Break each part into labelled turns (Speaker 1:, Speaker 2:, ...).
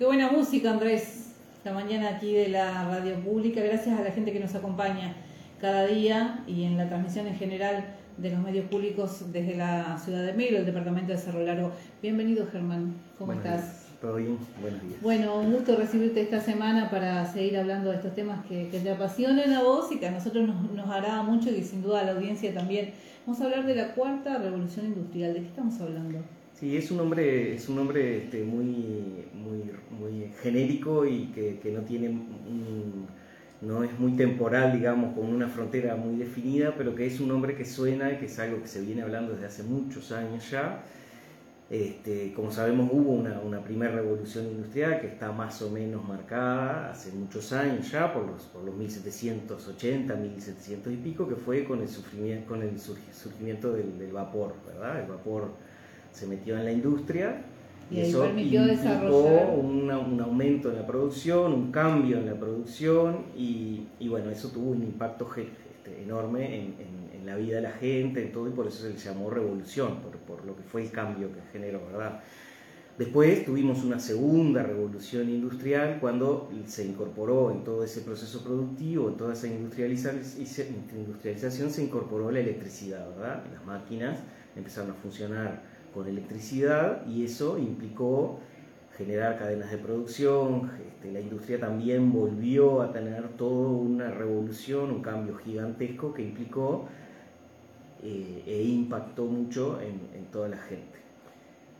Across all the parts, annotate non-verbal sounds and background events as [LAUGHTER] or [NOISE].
Speaker 1: Qué buena música, Andrés. Esta mañana aquí de la radio pública. Gracias a la gente que nos acompaña cada día y en la transmisión en general de los medios públicos desde la ciudad de Melo, el departamento de Cerro Largo. Bienvenido, Germán. ¿Cómo estás?
Speaker 2: Todo bien, buenos días.
Speaker 1: Bueno, un gusto recibirte esta semana para seguir hablando de estos temas que, te apasionan a vos y que a nosotros nos, nos agrada mucho y sin duda a la audiencia también. Vamos a hablar de la cuarta revolución industrial. ¿De qué estamos hablando?
Speaker 2: Sí, es un nombre, es un nombre este, muy, muy, muy genérico y que, que no tiene no es muy temporal, digamos, con una frontera muy definida, pero que es un nombre que suena y que es algo que se viene hablando desde hace muchos años ya este, como sabemos, hubo una, una, primera revolución industrial que está más o menos marcada hace muchos años ya, por los, por los 1780, 1700 y pico, que fue con el, sufrimiento, con el surgimiento del, vapor, ¿verdad? El vapor se metió en la industria
Speaker 1: y, eso permitió desarrollar
Speaker 2: un aumento en la producción, un cambio en la producción y, y bueno, eso tuvo un impacto este, enorme en, en, la vida de la gente, en todo, y por eso se le llamó revolución, por, por, lo que fue el cambio que generó, ¿verdad? Después tuvimos una segunda revolución industrial cuando se incorporó en todo ese proceso productivo, en toda esa industrialización se incorporó la electricidad, ¿verdad? Las máquinas empezaron a funcionar con electricidad y eso implicó generar cadenas de producción, este, la industria también volvió a tener toda una revolución, un cambio gigantesco que implicó eh, e impactó mucho en, toda la gente.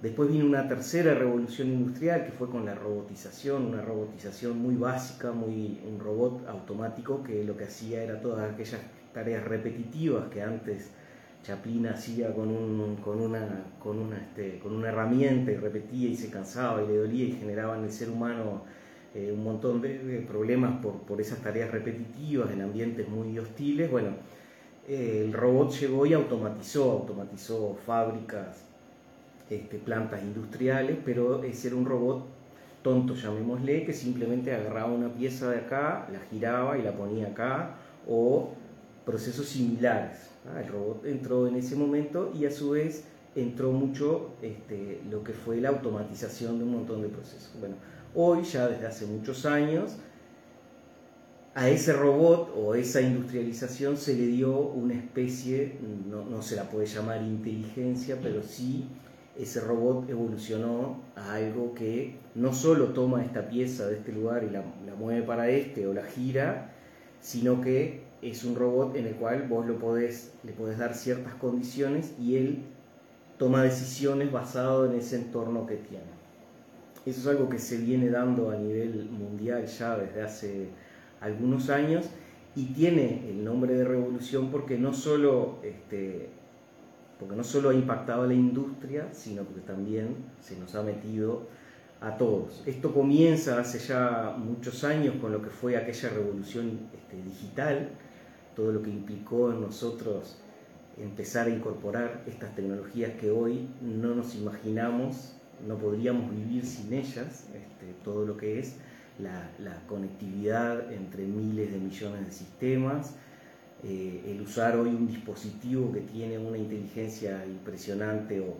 Speaker 2: Después vino una tercera revolución industrial que fue con la robotización, una robotización muy básica, muy, un robot automático que lo que hacía era todas aquellas tareas repetitivas que antes Chaplin hacía con, un, con, una, con, una, este, con una herramienta y repetía y se cansaba y le dolía y generaba en el ser humano eh, un montón de, problemas por, por, esas tareas repetitivas en ambientes muy hostiles. Bueno, eh, el robot llegó y automatizó, automatizó fábricas, este, plantas industriales, pero ese era un robot tonto, llamémosle, que simplemente agarraba una pieza de acá, la giraba y la ponía acá, o procesos similares. Ah, el robot entró en ese momento y a su vez entró mucho este, lo que fue la automatización de un montón de procesos. Bueno, hoy ya desde hace muchos años a ese robot o esa industrialización se le dio una especie, no, no se la puede llamar inteligencia, pero sí ese robot evolucionó a algo que no solo toma esta pieza de este lugar y la mueve para este o la gira, sino que es un robot en el cual vos lo podés, le podés dar ciertas condiciones y él toma decisiones basado en ese entorno que tiene. Eso es algo que se viene dando a nivel mundial ya desde hace algunos años y tiene el nombre de revolución porque no solo, este, porque no solo ha impactado a la industria, sino porque también se nos ha metido a todos. Esto comienza hace ya muchos años con lo que fue aquella revolución este, digital, todo lo que implicó en nosotros empezar a incorporar estas tecnologías que hoy no nos imaginamos, no podríamos vivir sin ellas, este, todo lo que es la, conectividad entre miles de millones de sistemas, eh, el usar hoy un dispositivo que tiene una inteligencia impresionante o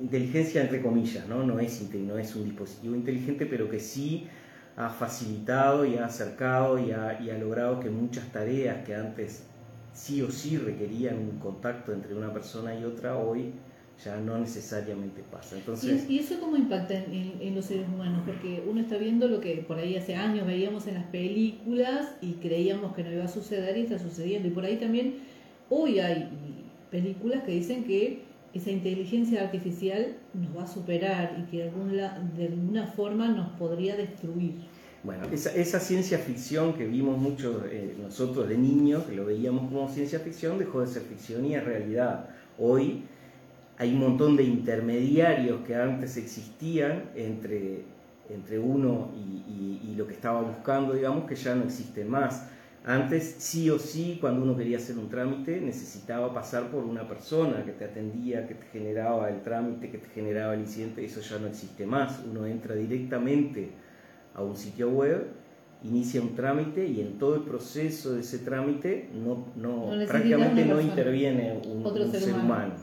Speaker 2: inteligencia entre comillas, ¿no? No, es, no es un dispositivo inteligente, pero que sí ha facilitado y ha acercado y ha, y ha, logrado que muchas tareas que antes sí o sí requerían un contacto entre una persona y otra, hoy ya no necesariamente pasa. Entonces,
Speaker 1: ¿Y, eso cómo impacta en, los seres humanos? Porque uno está viendo lo que por ahí hace años veíamos en las películas y creíamos que no iba a suceder y está sucediendo. Y por ahí también hoy hay películas que dicen que esa inteligencia artificial nos va a superar y que de alguna, de alguna forma nos podría destruir.
Speaker 2: Bueno, esa, ciencia ficción que vimos mucho eh, nosotros de niños, que lo veíamos como ciencia ficción, dejó de ser ficción y es realidad. Hoy hay un montón de intermediarios que antes existían entre, entre uno y, y lo que estaba buscando, digamos, que ya no existen más antes, sí o sí, cuando uno quería hacer un trámite, necesitaba pasar por una persona que te atendía, que te generaba el trámite, que te generaba el incidente. Eso ya no existe más. Uno entra directamente a un sitio web, inicia un trámite y en todo el proceso de ese trámite no, no, prácticamente no interviene un, ser, humano.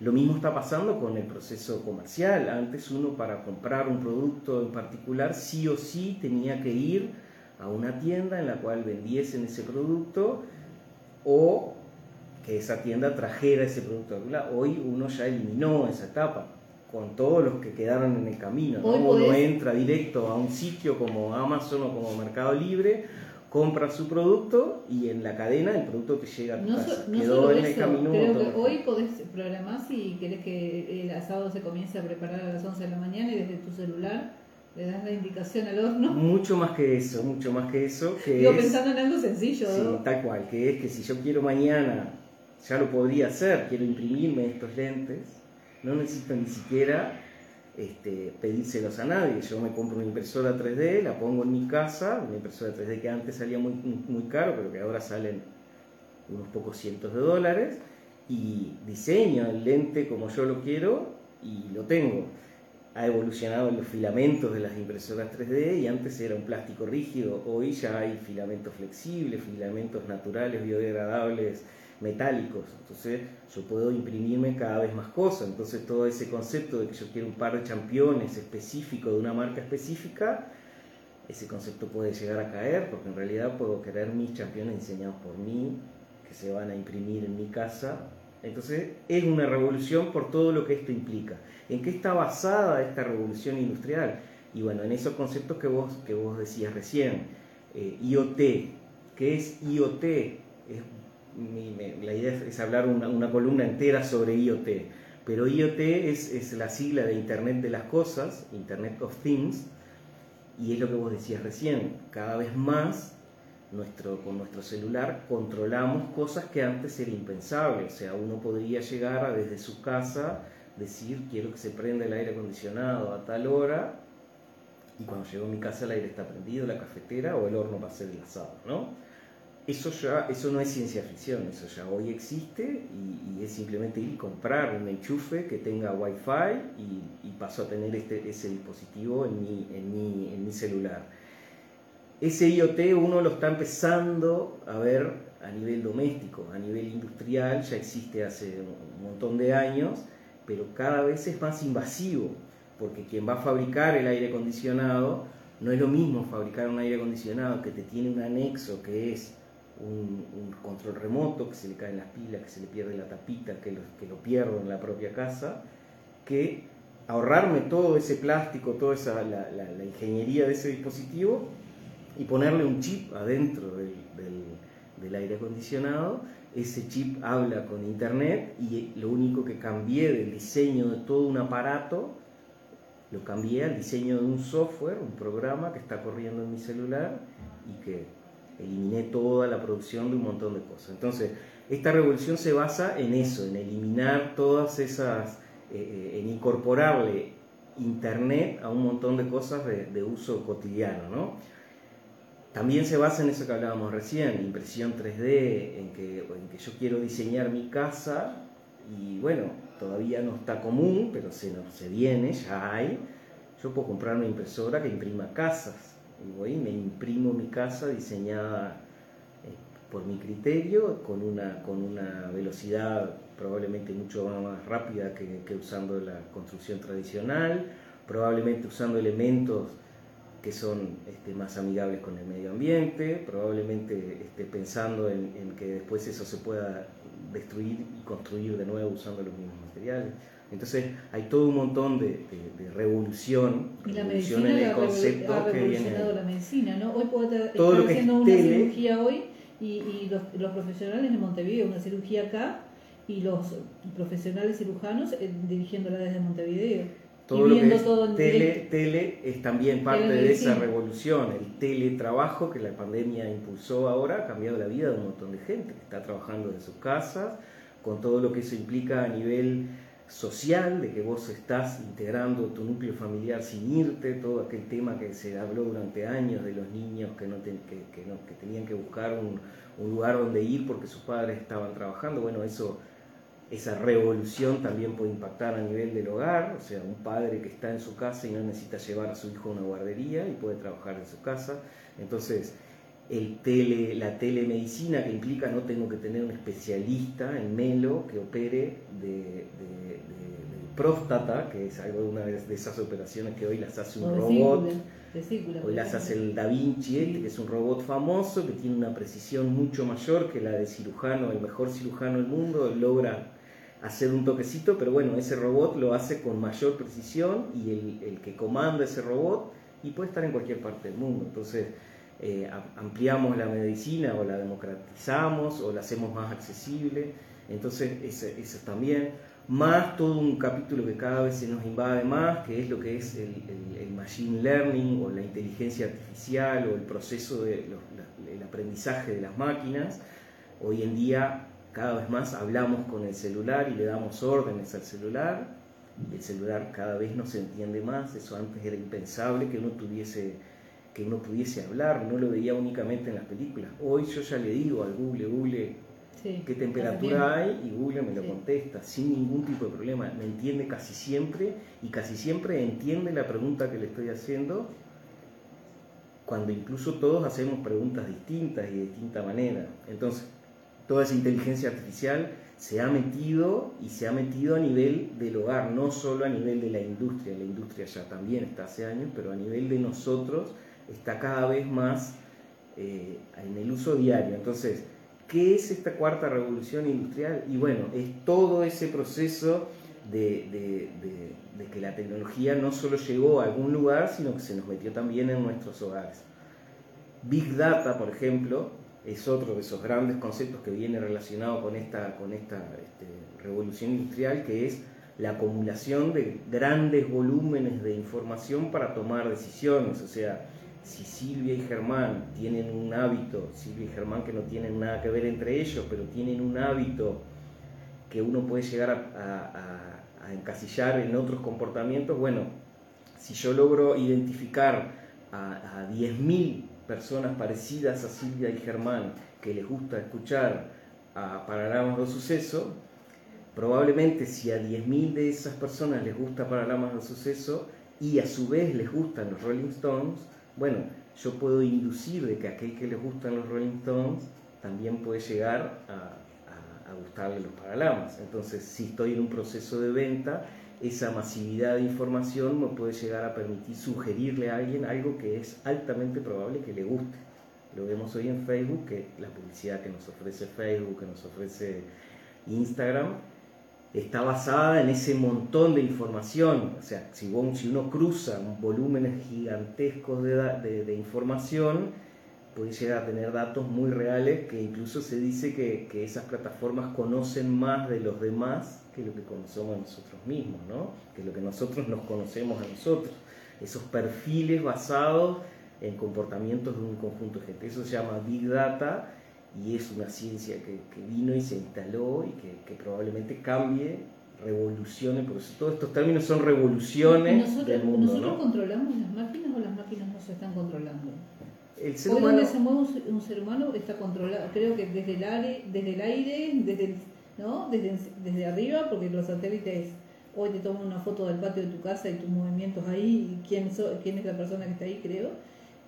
Speaker 2: Lo mismo está pasando con el proceso comercial. Antes uno para comprar un producto en particular sí o sí tenía que ir a una tienda en la cual vendiesen ese producto o que esa tienda trajera ese producto. Hoy uno ya eliminó esa etapa con todos los que quedaron en el camino. Uno entra directo a un sitio como Amazon o como Mercado Libre, compra su producto y en la cadena el producto te llega a tu casa.
Speaker 1: Quedó en el camino. Creo que hoy podés programar si querés que el asado se comience a preparar a las 11 de la mañana y desde tu celular le das la indicación al horno.
Speaker 2: Mucho más que eso, mucho más que eso. Que
Speaker 1: Digo, pensando en algo sencillo.
Speaker 2: Sí, tal cual, que es que si yo quiero mañana, ya lo podría hacer, quiero imprimirme estos lentes, no necesito ni siquiera este, pedírselos a nadie. Yo me compro una impresora 3D, la pongo en mi casa, una impresora 3D que antes salía muy, muy caro, pero que ahora salen unos pocos cientos de dólares, y diseño el lente como yo lo quiero y lo tengo. Ha evolucionado los filamentos de las impresoras 3D y antes era un plástico rígido, hoy ya hay filamentos flexibles, filamentos naturales, biodegradables, metálicos. Entonces yo puedo imprimirme cada vez más cosas. Entonces todo ese concepto de que yo quiero un par de championes específico de una marca específica, ese concepto puede llegar a caer porque en realidad puedo querer mis championes diseñados por mí, que se van a imprimir en mi casa. Entonces es una revolución por todo lo que esto implica. ¿En qué está basada esta revolución industrial? Y bueno, en esos conceptos que vos, que vos decías recién, eh, IoT, ¿qué es IoT? Es la idea es, hablar una, columna entera sobre IoT, pero IoT es, la sigla de Internet de las Cosas, Internet of Things, y es lo que vos decías recién, cada vez más nuestro, con nuestro celular controlamos cosas que antes era impensable, o sea, uno podría llegar a desde su casa decir quiero que se prenda el aire acondicionado a tal hora, y cuando llego a mi casa el aire está prendido, la cafetera o el horno va a ser el asado, ¿no? eso ya eso no es ciencia ficción, eso ya hoy existe y, es simplemente ir y comprar un enchufe que tenga wifi y, y paso a tener este, ese dispositivo en mi, en, mi, en mi celular. Ese IoT uno lo está empezando a ver a nivel doméstico, a nivel industrial, ya existe hace un montón de años, pero cada vez es más invasivo, porque quien va a fabricar el aire acondicionado no es lo mismo fabricar un aire acondicionado que te tiene un anexo que es un, control remoto, que se le caen las pilas, que se le pierde la tapita, que lo, que pierdo en la propia casa, que ahorrarme todo ese plástico, toda esa, la, ingeniería de ese dispositivo y ponerle un chip adentro del, del, aire acondicionado. Ese chip habla con internet y lo único que cambié del diseño de todo un aparato, lo cambié al diseño de un software, un programa que está corriendo en mi celular y que eliminé toda la producción de un montón de cosas. Entonces, esta revolución se basa en eso, en eliminar todas esas, eh, eh, en incorporarle Internet a un montón de cosas de, uso cotidiano. ¿no? También se basa en eso que hablábamos recién, impresión 3D, en que, en que yo quiero diseñar mi casa y bueno, todavía no está común, pero se, se viene, ya hay. Yo puedo comprar una impresora que imprima casas y voy y me imprimo mi casa diseñada eh, por mi criterio, con una, con una velocidad probablemente mucho más rápida que, usando la construcción tradicional, probablemente usando elementos que son este, más amigables con el medio ambiente, probablemente este, pensando en, en, que después eso se pueda destruir y construir de nuevo usando los mismos materiales. Entonces hay todo un montón de, revolución,
Speaker 1: y la medicina en el concepto ha revolucionado la medicina, ¿no? Hoy puedo estar haciendo una cirugía hoy y, los, profesionales de Montevideo, una cirugía acá, y los profesionales cirujanos eh, dirigiéndola desde Montevideo.
Speaker 2: Todo lo que es tele, tele es también parte de esa revolución. El teletrabajo que la pandemia impulsó ahora ha cambiado la vida de un montón de gente que está trabajando desde sus casas, con todo lo que eso implica a nivel social, de que vos estás integrando tu núcleo familiar sin irte, todo aquel tema que se habló durante años de los niños que, no, que, que, tenían que buscar un, lugar donde ir porque sus padres estaban trabajando, bueno, eso, esa revolución también puede impactar a nivel del hogar, o sea, un padre que está en su casa y no necesita llevar a su hijo a una guardería y puede trabajar en su casa, entonces el tele, la telemedicina que implica no tengo que tener un especialista en Melo que opere de, próstata, que es algo de una de esas operaciones que hoy las hace un robot. hoy las hace el Da Vinci, este, que es un robot famoso, que tiene una precisión mucho mayor que la de cirujano, el mejor cirujano del mundo, logra hacer un toquecito, pero bueno, ese robot lo hace con mayor precisión y el, que comanda ese robot y puede estar en cualquier parte del mundo. Entonces, eh, ampliamos la medicina o la democratizamos o la hacemos más accesible. Entonces, eso, también. Más todo un capítulo que cada vez se nos invade más, que es lo que es el, machine learning o la inteligencia artificial o el proceso del de aprendizaje de las máquinas. Hoy en día cada vez más hablamos con el celular y le damos órdenes al celular. Y el celular cada vez nos entiende más. Eso antes era impensable que uno tuviese que uno pudiese hablar, no lo veía únicamente en las películas. Hoy yo ya le digo al Google, Google, qué temperatura hay y Google me lo contesta sin ningún tipo de problema. Me entiende casi siempre y casi siempre entiende la pregunta que le estoy haciendo cuando incluso todos hacemos preguntas distintas y de distinta manera. Entonces, toda esa inteligencia artificial se ha metido y se ha metido a nivel del hogar, no solo a nivel de la industria, la industria ya también está hace años, pero a nivel de nosotros está cada vez más eh, en el uso diario. Entonces, ¿qué es esta cuarta revolución industrial? Y bueno, es todo ese proceso de, que la tecnología no solo llegó a algún lugar, sino que se nos metió también en nuestros hogares. Big Data, por ejemplo, es otro de esos grandes conceptos que viene relacionado con esta, con esta este, revolución industrial, que es la acumulación de grandes volúmenes de información para tomar decisiones. O sea, si Silvia y Germán tienen un hábito, Silvia y Germán que no tienen nada que ver entre ellos, pero tienen un hábito que uno puede llegar a, encasillar en otros comportamientos, bueno, si yo logro identificar a, 10.000 personas parecidas a Silvia y Germán que les gusta escuchar a Paralamas de Suceso, probablemente si a 10.000 de esas personas les gusta Paralamas de Suceso y a su vez les gustan los Rolling Stones, bueno, yo puedo inducir de que aquel que le gustan los Rolling Stones también puede llegar a, gustarle los Paralamas. Entonces, si estoy en un proceso de venta, esa masividad de información me puede llegar a permitir sugerirle a alguien algo que es altamente probable que le guste. Lo vemos hoy en Facebook, que la publicidad que nos ofrece Facebook, que nos ofrece Instagram, está basada en ese montón de información. O sea, si, uno cruza volúmenes gigantescos de, información, a tener datos muy reales que incluso se dice que, esas plataformas conocen más de los demás que lo que conocemos nosotros mismos, ¿no? que lo que nosotros nos conocemos a nosotros. Esos perfiles basados en comportamientos de un conjunto de gente. Eso se llama Big Data y es una ciencia que, vino y se instaló y que, probablemente cambie, revolucione, porque todos estos términos son revoluciones
Speaker 1: nosotros,
Speaker 2: del mundo.
Speaker 1: ¿Nosotros controlamos las máquinas o las máquinas no se están controlando?
Speaker 2: El ser humano,
Speaker 1: donde se mueve un ser humano está controlado, creo que desde el aire, desde, el aire, desde, ¿no? desde, desde arriba, porque los satélites hoy te toman una foto del patio de tu casa y tus movimientos ahí, y quién, quién es la persona que está ahí, creo,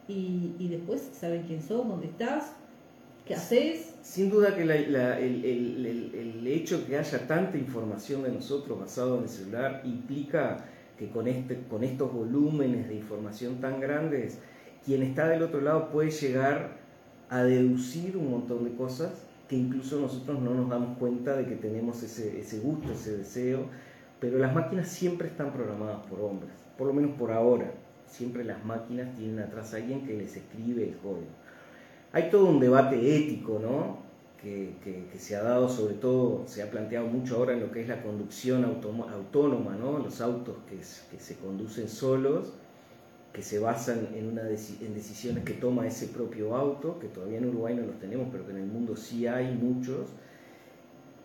Speaker 1: y, y después saben quién sos, dónde estás, ¿Qué haces?
Speaker 2: Sin duda que el, el, hecho que haya tanta información de nosotros basado en el celular implica que con, este, con estos volúmenes de información tan grandes, quien está del otro lado puede llegar a deducir un montón de cosas que incluso nosotros no nos damos cuenta de que tenemos ese, ese gusto, ese deseo, pero las máquinas siempre están programadas por hombres, por lo menos por ahora. Siempre las máquinas tienen atrás a alguien que les escribe el código. Hay todo un debate ético, ¿no? Que, se ha dado, sobre todo, se ha planteado mucho ahora en lo que es la conducción autónoma, ¿no? Los autos que, se conducen solos, que se basan en, una en decisiones que toma ese propio auto, que todavía en Uruguay no los tenemos, pero que en el mundo sí hay muchos,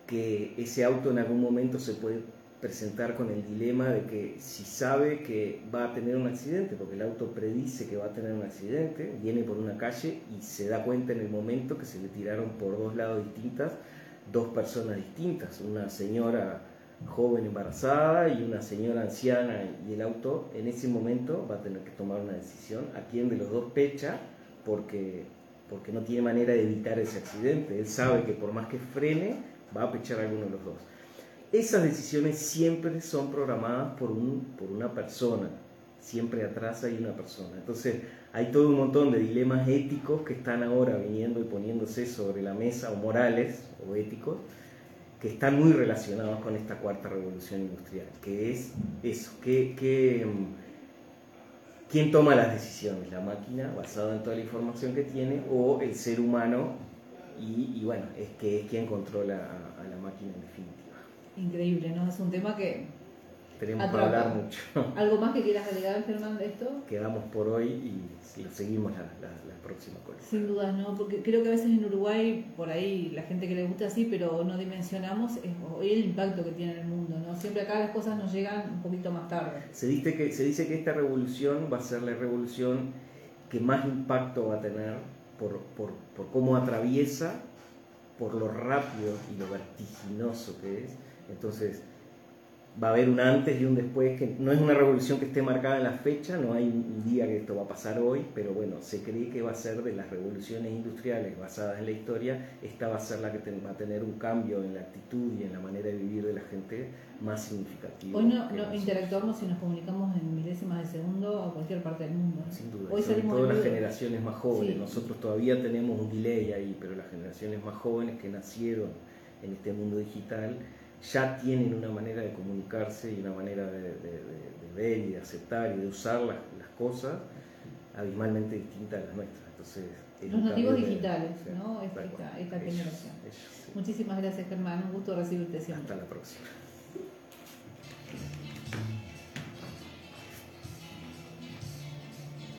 Speaker 2: que ese auto en algún momento se puede presentar con el dilema de que si sabe que va a tener un accidente, porque el auto predice que va a tener un accidente, viene por una calle y se da cuenta en el momento que se le tiraron por dos lados distintas dos personas distintas, una señora joven embarazada y una señora anciana y el auto en ese momento va a tener que tomar una decisión a quién de los dos pecha porque, porque no tiene manera de evitar ese accidente. Él sabe que por más que frene va a pechar a alguno de los dos. esas decisiones siempre son programadas por, un, por una persona, siempre atrás hay una persona. Entonces hay todo un montón de dilemas éticos que están ahora viniendo y poniéndose sobre la mesa, o morales o éticos, que están muy relacionados con esta cuarta revolución industrial, que es eso, que, mm, quién toma las decisiones, la máquina basada en toda la información que tiene o el ser humano y, bueno, es que es quien controla a, a la máquina en definitiva.
Speaker 1: Increíble, ¿no? Es un tema que
Speaker 2: tenemos que hablar mucho. [LAUGHS]
Speaker 1: ¿Algo más que quieras agregar, Germán, de esto?
Speaker 2: Quedamos por hoy y seguimos la, próxima columna.
Speaker 1: Sin duda, ¿no? Porque creo que a veces en Uruguay, por ahí, la gente que le gusta así, pero no dimensionamos el impacto que tiene en el mundo, ¿no? Siempre acá las cosas nos llegan un poquito más tarde.
Speaker 2: Se dice que, se dice que esta revolución va a ser la revolución que más impacto va a tener por, por, por cómo atraviesa, por lo rápido y lo vertiginoso que es. Entonces, va a haber un antes y un después, que no es una revolución que esté marcada en la fecha, no hay un día que esto va a pasar hoy, pero bueno, se cree que va a ser de las revoluciones industriales basadas en la historia, esta va a ser la que va a tener un cambio en la actitud y en la manera de vivir de la gente más significativo.
Speaker 1: Hoy no, interactuamos y nos comunicamos en milésimas de segundo a cualquier parte del mundo.
Speaker 2: Sin duda, hoy sobre todo las generaciones más jóvenes, nosotros todavía tenemos un delay ahí, pero las generaciones más jóvenes que nacieron en este mundo digital, ya tienen una manera de comunicarse y una manera de, ver y de aceptar y de usar las, cosas abismalmente distinta a las nuestras. Entonces,
Speaker 1: Los nativos digitales, ¿no? Esta, esta, generación. Muchísimas gracias, Germán. Un gusto recibirte siempre.
Speaker 2: Hasta la próxima.